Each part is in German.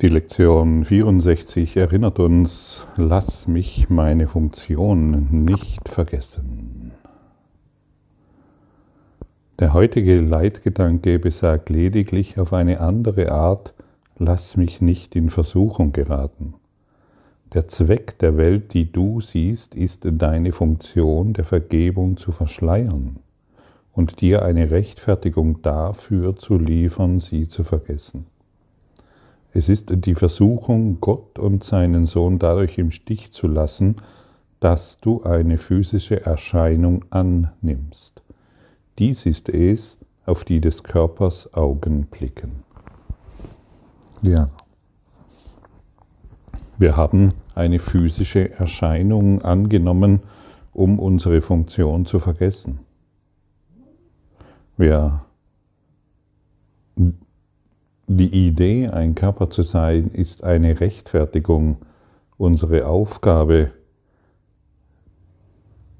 Die Lektion 64 erinnert uns, lass mich meine Funktion nicht vergessen. Der heutige Leitgedanke besagt lediglich auf eine andere Art, lass mich nicht in Versuchung geraten. Der Zweck der Welt, die du siehst, ist deine Funktion der Vergebung zu verschleiern und dir eine Rechtfertigung dafür zu liefern, sie zu vergessen. Es ist die Versuchung, Gott und seinen Sohn dadurch im Stich zu lassen, dass du eine physische Erscheinung annimmst. Dies ist es, auf die des Körpers Augen blicken. Ja. Wir haben eine physische Erscheinung angenommen, um unsere Funktion zu vergessen. Wir die Idee, ein Körper zu sein, ist eine Rechtfertigung, unsere Aufgabe,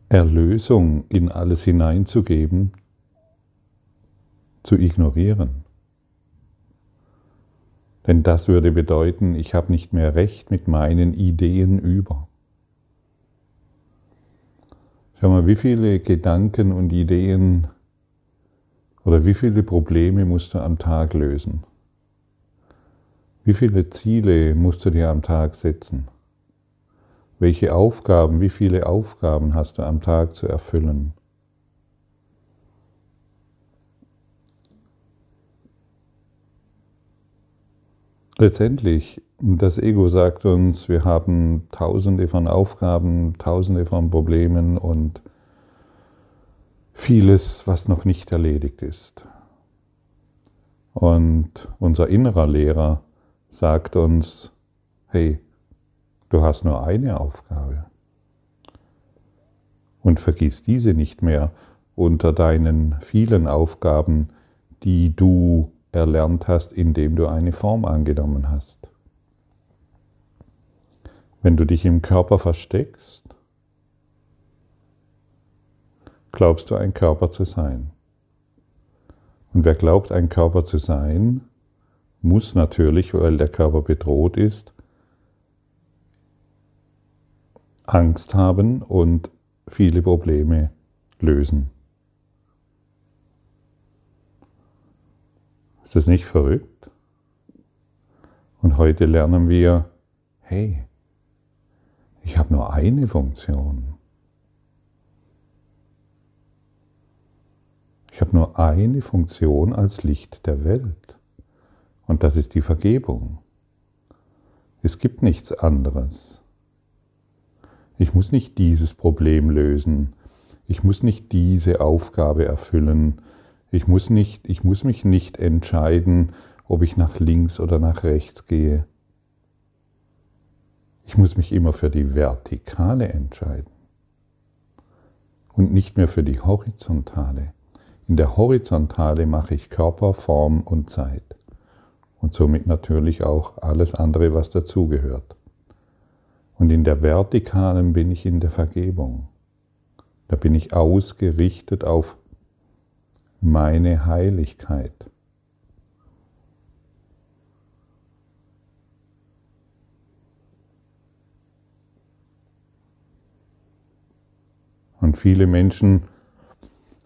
Erlösung in alles hineinzugeben, zu ignorieren. Denn das würde bedeuten, ich habe nicht mehr Recht mit meinen Ideen über. Schau mal, wie viele Gedanken und Ideen oder wie viele Probleme musst du am Tag lösen? Wie viele Ziele musst du dir am Tag setzen? Welche Aufgaben, wie viele Aufgaben hast du am Tag zu erfüllen? Letztendlich, das Ego sagt uns, wir haben tausende von Aufgaben, tausende von Problemen und vieles, was noch nicht erledigt ist. Und unser innerer Lehrer sagt uns, hey, du hast nur eine Aufgabe. Und vergiss diese nicht mehr unter deinen vielen Aufgaben, die du erlernt hast, indem du eine Form angenommen hast. Wenn du dich im Körper versteckst, glaubst du ein Körper zu sein. Und wer glaubt ein Körper zu sein, muss natürlich, weil der Körper bedroht ist, Angst haben und viele Probleme lösen. Ist das nicht verrückt? Und heute lernen wir, hey, ich habe nur eine Funktion. Ich habe nur eine Funktion als Licht der Welt. Und das ist die Vergebung. Es gibt nichts anderes. Ich muss nicht dieses Problem lösen. Ich muss nicht diese Aufgabe erfüllen. Ich muss, nicht, ich muss mich nicht entscheiden, ob ich nach links oder nach rechts gehe. Ich muss mich immer für die Vertikale entscheiden und nicht mehr für die Horizontale. In der Horizontale mache ich Körper, Form und Zeit und somit natürlich auch alles andere, was dazugehört. Und in der Vertikalen bin ich in der Vergebung. Da bin ich ausgerichtet auf meine Heiligkeit. Und viele Menschen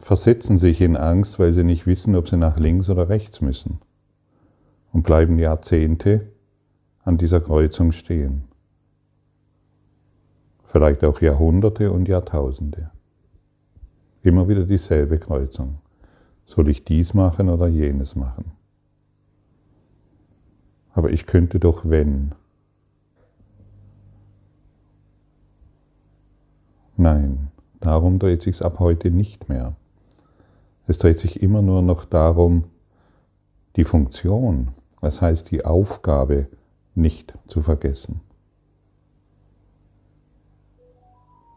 versetzen sich in Angst, weil sie nicht wissen, ob sie nach links oder rechts müssen und bleiben Jahrzehnte an dieser Kreuzung stehen. Vielleicht auch Jahrhunderte und Jahrtausende. Immer wieder dieselbe Kreuzung. Soll ich dies machen oder jenes machen? Aber ich könnte doch wenn. Nein, darum dreht sich ab heute nicht mehr. Es dreht sich immer nur noch darum, die Funktion, das heißt, die Aufgabe nicht zu vergessen.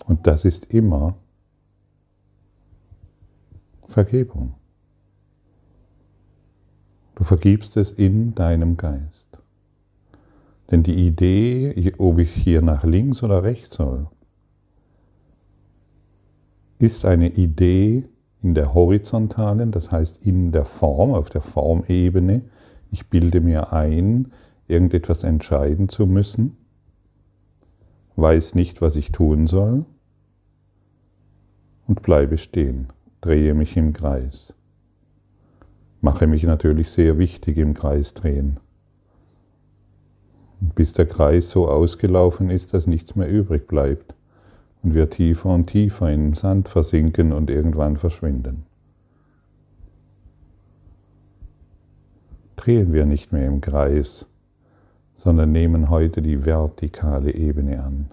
Und das ist immer Vergebung. Du vergibst es in deinem Geist. Denn die Idee, ob ich hier nach links oder rechts soll, ist eine Idee in der horizontalen, das heißt in der Form, auf der Formebene, ich bilde mir ein, irgendetwas entscheiden zu müssen, weiß nicht, was ich tun soll und bleibe stehen, drehe mich im Kreis. Mache mich natürlich sehr wichtig im Kreis drehen. Bis der Kreis so ausgelaufen ist, dass nichts mehr übrig bleibt und wir tiefer und tiefer im Sand versinken und irgendwann verschwinden. Drehen wir nicht mehr im Kreis, sondern nehmen heute die vertikale Ebene an.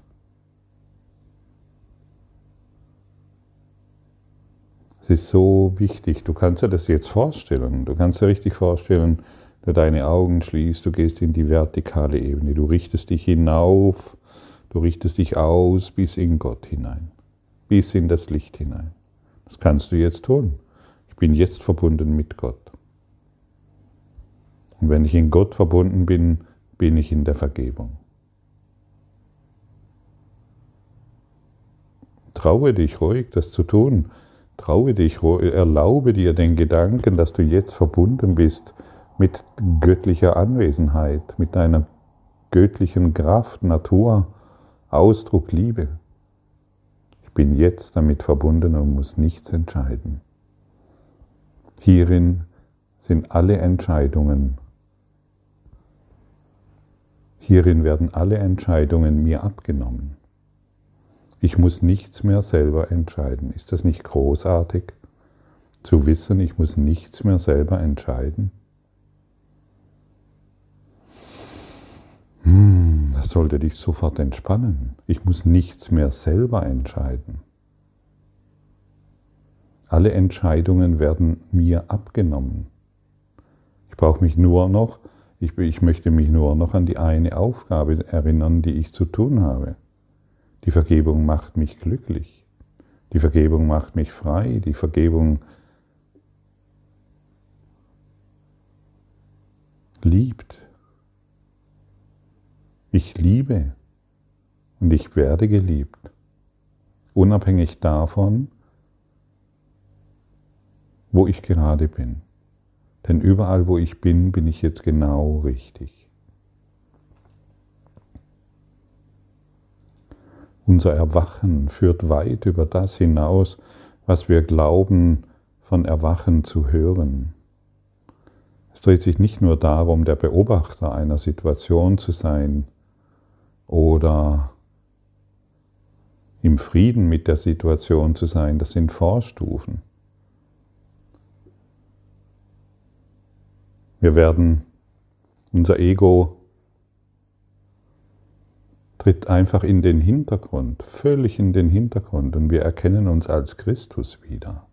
Es ist so wichtig, du kannst dir das jetzt vorstellen, du kannst dir richtig vorstellen, du deine Augen schließt, du gehst in die vertikale Ebene, du richtest dich hinauf, du richtest dich aus bis in Gott hinein, bis in das Licht hinein. Das kannst du jetzt tun. Ich bin jetzt verbunden mit Gott. Und wenn ich in Gott verbunden bin, bin ich in der Vergebung. Traue dich ruhig, das zu tun. Traue dich, erlaube dir den Gedanken, dass du jetzt verbunden bist mit göttlicher Anwesenheit, mit deiner göttlichen Kraft, Natur, Ausdruck, Liebe. Ich bin jetzt damit verbunden und muss nichts entscheiden. Hierin sind alle Entscheidungen Hierin werden alle Entscheidungen mir abgenommen. Ich muss nichts mehr selber entscheiden. Ist das nicht großartig? Zu wissen, ich muss nichts mehr selber entscheiden? Hm, das sollte dich sofort entspannen. Ich muss nichts mehr selber entscheiden. Alle Entscheidungen werden mir abgenommen. Ich brauche mich nur noch ich, ich möchte mich nur noch an die eine Aufgabe erinnern, die ich zu tun habe. Die Vergebung macht mich glücklich. Die Vergebung macht mich frei. Die Vergebung liebt. Ich liebe und ich werde geliebt. Unabhängig davon, wo ich gerade bin. Denn überall, wo ich bin, bin ich jetzt genau richtig. Unser Erwachen führt weit über das hinaus, was wir glauben von Erwachen zu hören. Es dreht sich nicht nur darum, der Beobachter einer Situation zu sein oder im Frieden mit der Situation zu sein, das sind Vorstufen. Wir werden, unser Ego tritt einfach in den Hintergrund, völlig in den Hintergrund und wir erkennen uns als Christus wieder,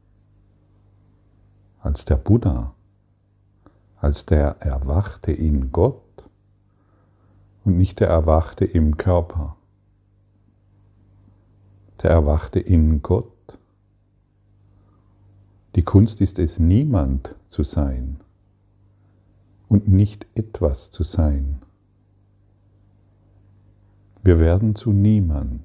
als der Buddha, als der Erwachte in Gott und nicht der Erwachte im Körper, der Erwachte in Gott. Die Kunst ist es, niemand zu sein und nicht etwas zu sein. Wir werden zu niemand.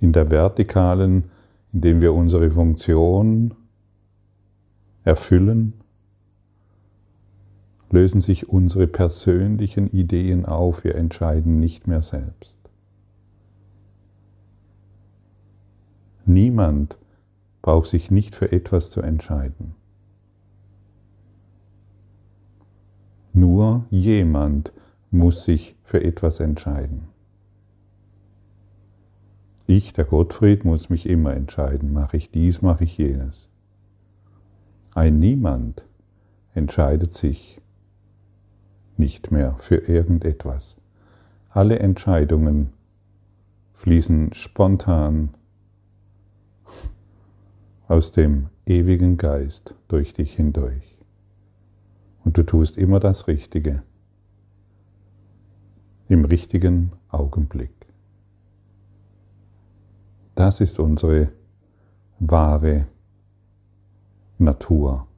In der vertikalen, indem wir unsere Funktion erfüllen, lösen sich unsere persönlichen Ideen auf, wir entscheiden nicht mehr selbst. Niemand braucht sich nicht für etwas zu entscheiden. Nur jemand muss sich für etwas entscheiden. Ich, der Gottfried, muss mich immer entscheiden, mache ich dies, mache ich jenes. Ein Niemand entscheidet sich nicht mehr für irgendetwas. Alle Entscheidungen fließen spontan aus dem ewigen Geist durch dich hindurch. Und du tust immer das Richtige im richtigen Augenblick. Das ist unsere wahre Natur.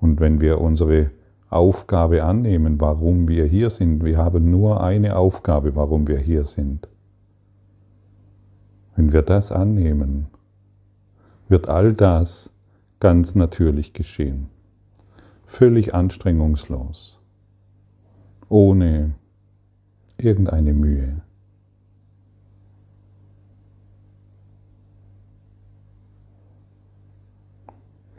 Und wenn wir unsere Aufgabe annehmen, warum wir hier sind, wir haben nur eine Aufgabe, warum wir hier sind. Wenn wir das annehmen, wird all das ganz natürlich geschehen. Völlig anstrengungslos. Ohne irgendeine Mühe.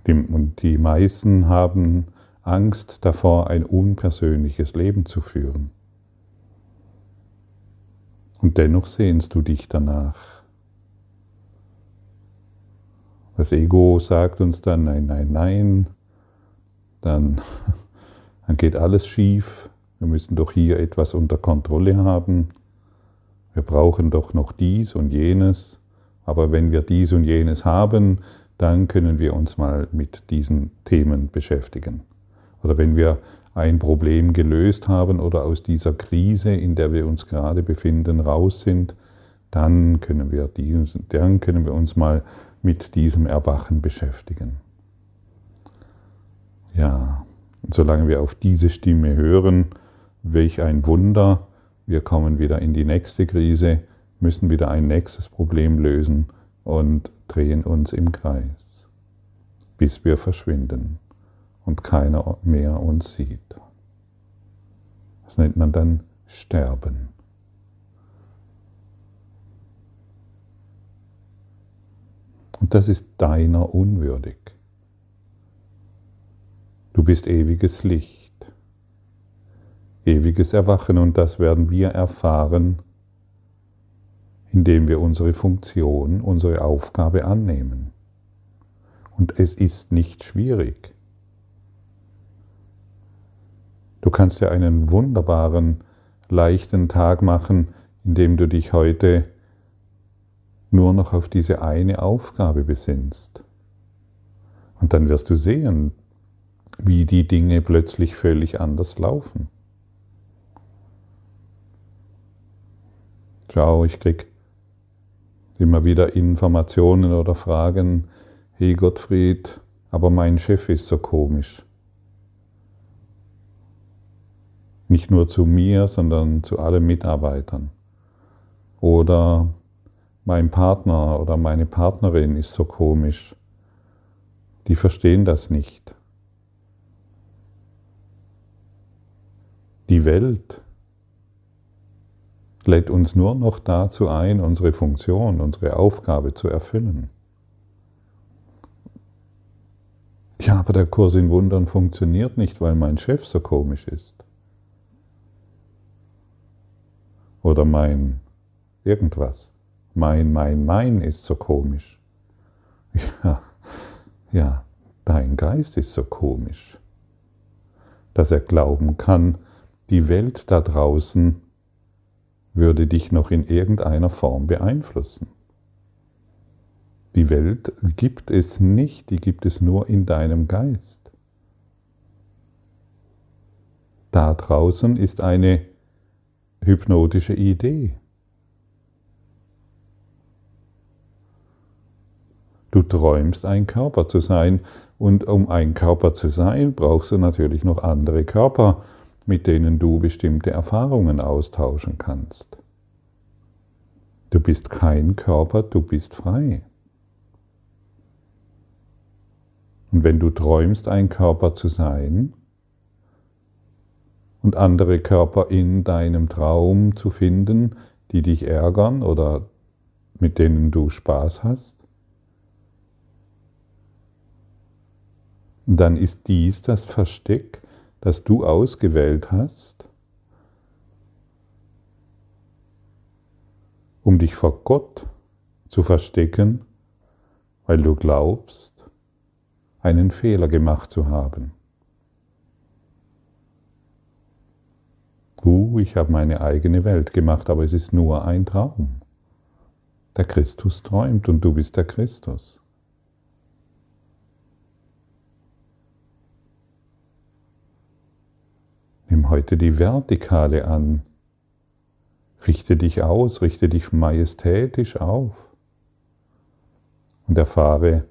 Und die meisten haben Angst davor, ein unpersönliches Leben zu führen. Und dennoch sehnst du dich danach. Das Ego sagt uns dann, nein, nein, nein, dann, dann geht alles schief, wir müssen doch hier etwas unter Kontrolle haben, wir brauchen doch noch dies und jenes, aber wenn wir dies und jenes haben, dann können wir uns mal mit diesen Themen beschäftigen. Oder wenn wir ein Problem gelöst haben oder aus dieser Krise, in der wir uns gerade befinden, raus sind, dann können wir, diesen, dann können wir uns mal mit diesem Erwachen beschäftigen. Ja, und solange wir auf diese Stimme hören, welch ein Wunder, wir kommen wieder in die nächste Krise, müssen wieder ein nächstes Problem lösen und drehen uns im Kreis, bis wir verschwinden und keiner mehr uns sieht. Das nennt man dann Sterben. Und das ist deiner unwürdig. Du bist ewiges Licht, ewiges Erwachen und das werden wir erfahren, indem wir unsere Funktion, unsere Aufgabe annehmen. Und es ist nicht schwierig. Du kannst dir einen wunderbaren, leichten Tag machen, indem du dich heute nur noch auf diese eine Aufgabe besinnst. Und dann wirst du sehen, wie die Dinge plötzlich völlig anders laufen. Schau, ich krieg immer wieder Informationen oder Fragen, hey Gottfried, aber mein Chef ist so komisch. Nicht nur zu mir, sondern zu allen Mitarbeitern. Oder mein Partner oder meine Partnerin ist so komisch. Die verstehen das nicht. Die Welt lädt uns nur noch dazu ein, unsere Funktion, unsere Aufgabe zu erfüllen. Ja, aber der Kurs in Wundern funktioniert nicht, weil mein Chef so komisch ist. oder mein irgendwas. Mein, mein, mein ist so komisch. Ja, ja, dein Geist ist so komisch, dass er glauben kann, die Welt da draußen würde dich noch in irgendeiner Form beeinflussen. Die Welt gibt es nicht, die gibt es nur in deinem Geist. Da draußen ist eine hypnotische Idee. Du träumst, ein Körper zu sein und um ein Körper zu sein, brauchst du natürlich noch andere Körper, mit denen du bestimmte Erfahrungen austauschen kannst. Du bist kein Körper, du bist frei. Und wenn du träumst, ein Körper zu sein, und andere Körper in deinem Traum zu finden, die dich ärgern oder mit denen du Spaß hast, dann ist dies das Versteck, das du ausgewählt hast, um dich vor Gott zu verstecken, weil du glaubst, einen Fehler gemacht zu haben. Uh, ich habe meine eigene Welt gemacht, aber es ist nur ein Traum. Der Christus träumt und du bist der Christus. Nimm heute die Vertikale an. Richte dich aus, richte dich majestätisch auf und erfahre,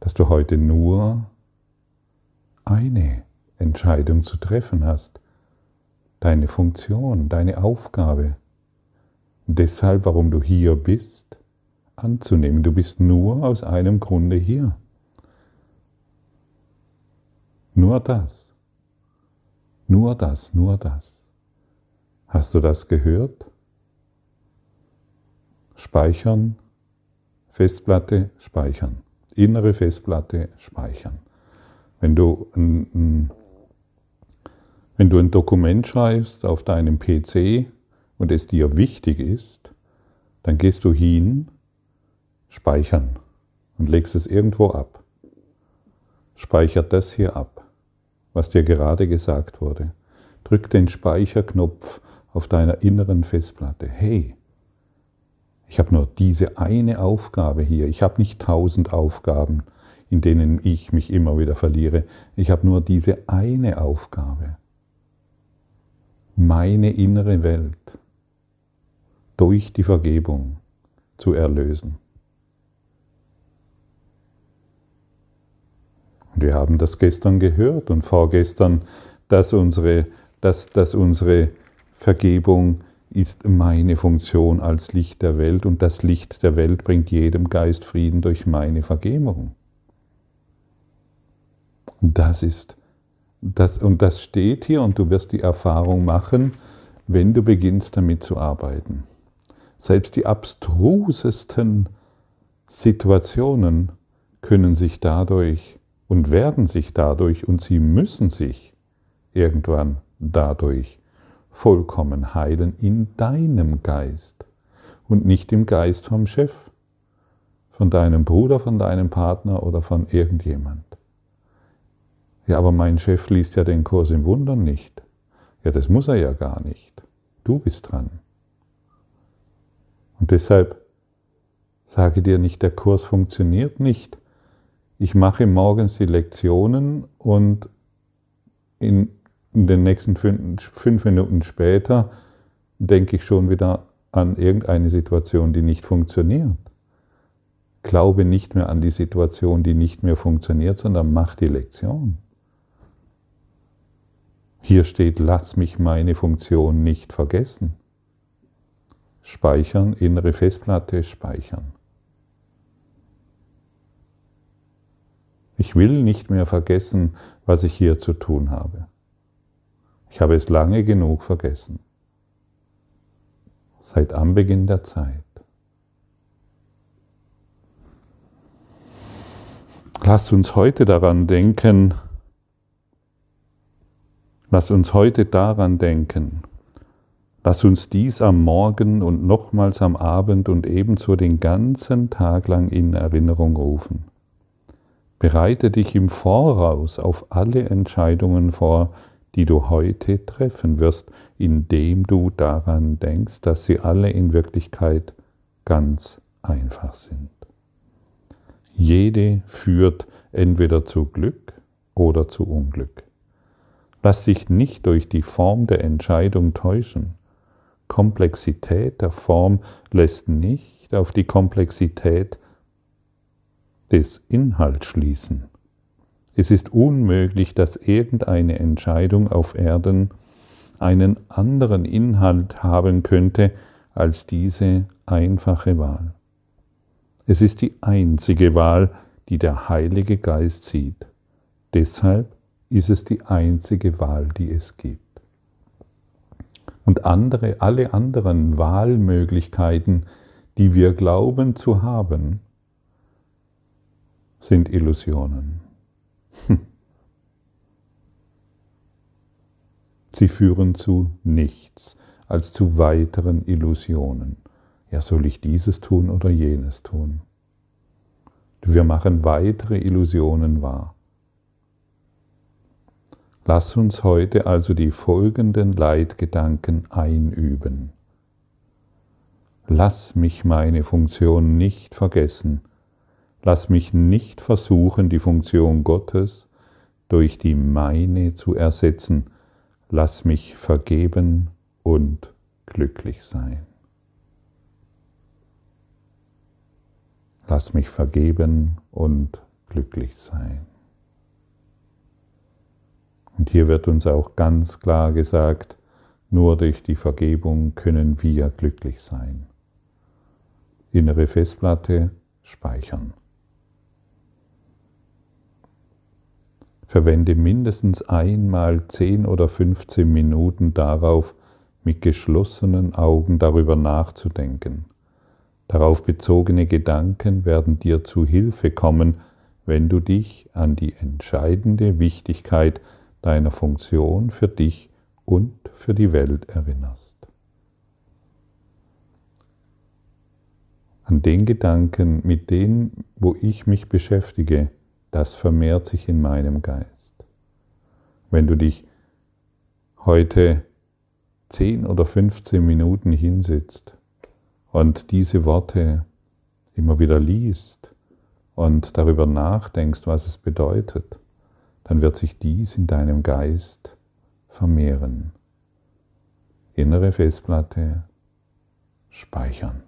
dass du heute nur eine Entscheidung zu treffen hast deine Funktion, deine Aufgabe. Deshalb, warum du hier bist, anzunehmen. Du bist nur aus einem Grunde hier. Nur das. Nur das, nur das. Hast du das gehört? Speichern, Festplatte speichern, innere Festplatte speichern. Wenn du ein, wenn du ein Dokument schreibst auf deinem PC und es dir wichtig ist, dann gehst du hin, speichern und legst es irgendwo ab. Speichert das hier ab, was dir gerade gesagt wurde. Drück den Speicherknopf auf deiner inneren Festplatte. Hey, ich habe nur diese eine Aufgabe hier. Ich habe nicht tausend Aufgaben, in denen ich mich immer wieder verliere. Ich habe nur diese eine Aufgabe. Meine innere Welt durch die Vergebung zu erlösen. Wir haben das gestern gehört und vorgestern, dass unsere, dass, dass unsere Vergebung ist meine Funktion als Licht der Welt und das Licht der Welt bringt jedem Geist Frieden durch meine Vergebung. Das ist das und das steht hier und du wirst die Erfahrung machen, wenn du beginnst damit zu arbeiten. Selbst die abstrusesten Situationen können sich dadurch und werden sich dadurch und sie müssen sich irgendwann dadurch vollkommen heilen in deinem Geist und nicht im Geist vom Chef, von deinem Bruder, von deinem Partner oder von irgendjemand. Ja, aber mein Chef liest ja den Kurs im Wundern nicht. Ja, das muss er ja gar nicht. Du bist dran. Und deshalb sage dir nicht, der Kurs funktioniert nicht. Ich mache morgens die Lektionen und in den nächsten fünf Minuten später denke ich schon wieder an irgendeine Situation, die nicht funktioniert. Glaube nicht mehr an die Situation, die nicht mehr funktioniert, sondern mach die Lektion. Hier steht, lass mich meine Funktion nicht vergessen. Speichern, innere Festplatte speichern. Ich will nicht mehr vergessen, was ich hier zu tun habe. Ich habe es lange genug vergessen. Seit Anbeginn der Zeit. Lass uns heute daran denken, lass uns heute daran denken, lass uns dies am Morgen und nochmals am Abend und ebenso den ganzen Tag lang in Erinnerung rufen. Bereite dich im Voraus auf alle Entscheidungen vor, die du heute treffen wirst, indem du daran denkst, dass sie alle in Wirklichkeit ganz einfach sind. Jede führt entweder zu Glück oder zu Unglück. Lass dich nicht durch die Form der Entscheidung täuschen. Komplexität der Form lässt nicht auf die Komplexität des Inhalts schließen. Es ist unmöglich, dass irgendeine Entscheidung auf Erden einen anderen Inhalt haben könnte als diese einfache Wahl. Es ist die einzige Wahl, die der Heilige Geist sieht. Deshalb ist es die einzige Wahl, die es gibt. Und andere, alle anderen Wahlmöglichkeiten, die wir glauben zu haben, sind Illusionen. Hm. Sie führen zu nichts als zu weiteren Illusionen. Ja, soll ich dieses tun oder jenes tun? Wir machen weitere Illusionen wahr. Lass uns heute also die folgenden Leitgedanken einüben. Lass mich meine Funktion nicht vergessen, Lass mich nicht versuchen, die Funktion Gottes durch die meine zu ersetzen. Lass mich vergeben und glücklich sein. Lass mich vergeben und glücklich sein. Und hier wird uns auch ganz klar gesagt, nur durch die Vergebung können wir glücklich sein. Innere Festplatte speichern. Verwende mindestens einmal 10 oder 15 Minuten darauf, mit geschlossenen Augen darüber nachzudenken. Darauf bezogene Gedanken werden dir zu Hilfe kommen, wenn du dich an die entscheidende Wichtigkeit deiner Funktion für dich und für die Welt erinnerst. An den Gedanken, mit denen, wo ich mich beschäftige, das vermehrt sich in meinem Geist. Wenn du dich heute 10 oder 15 Minuten hinsitzt und diese Worte immer wieder liest und darüber nachdenkst, was es bedeutet, dann wird sich dies in deinem Geist vermehren. Innere Festplatte speichern.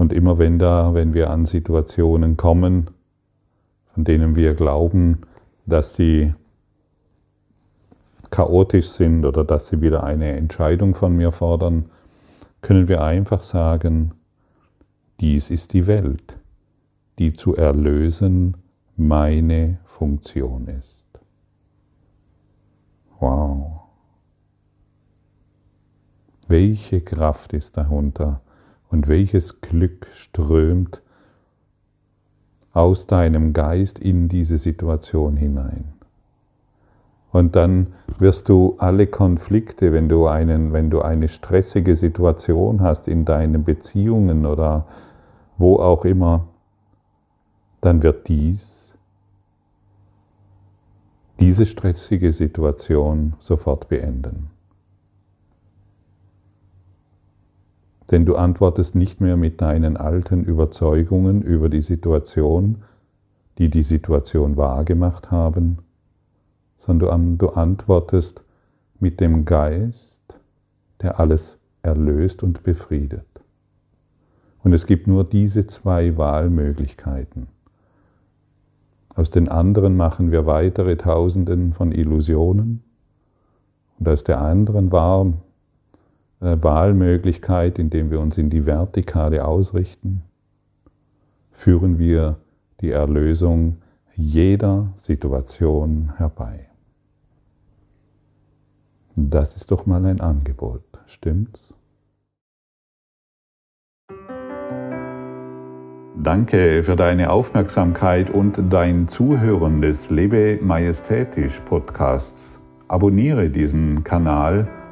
Und immer wenn da, wenn wir an Situationen kommen, von denen wir glauben, dass sie chaotisch sind oder dass sie wieder eine Entscheidung von mir fordern, können wir einfach sagen, dies ist die Welt, die zu erlösen meine Funktion ist. Wow. Welche Kraft ist darunter und welches Glück strömt aus deinem Geist in diese Situation hinein. Und dann wirst du alle Konflikte, wenn du, einen, wenn du eine stressige Situation hast in deinen Beziehungen oder wo auch immer, dann wird dies, diese stressige Situation sofort beenden. Denn du antwortest nicht mehr mit deinen alten Überzeugungen über die Situation, die die Situation wahrgemacht haben, sondern du antwortest mit dem Geist, der alles erlöst und befriedet. Und es gibt nur diese zwei Wahlmöglichkeiten. Aus den anderen machen wir weitere Tausenden von Illusionen und aus der anderen Wahl Wahlmöglichkeit, indem wir uns in die Vertikale ausrichten, führen wir die Erlösung jeder Situation herbei. Das ist doch mal ein Angebot, stimmt's? Danke für deine Aufmerksamkeit und dein Zuhören des Lebe Majestätisch Podcasts. Abonniere diesen Kanal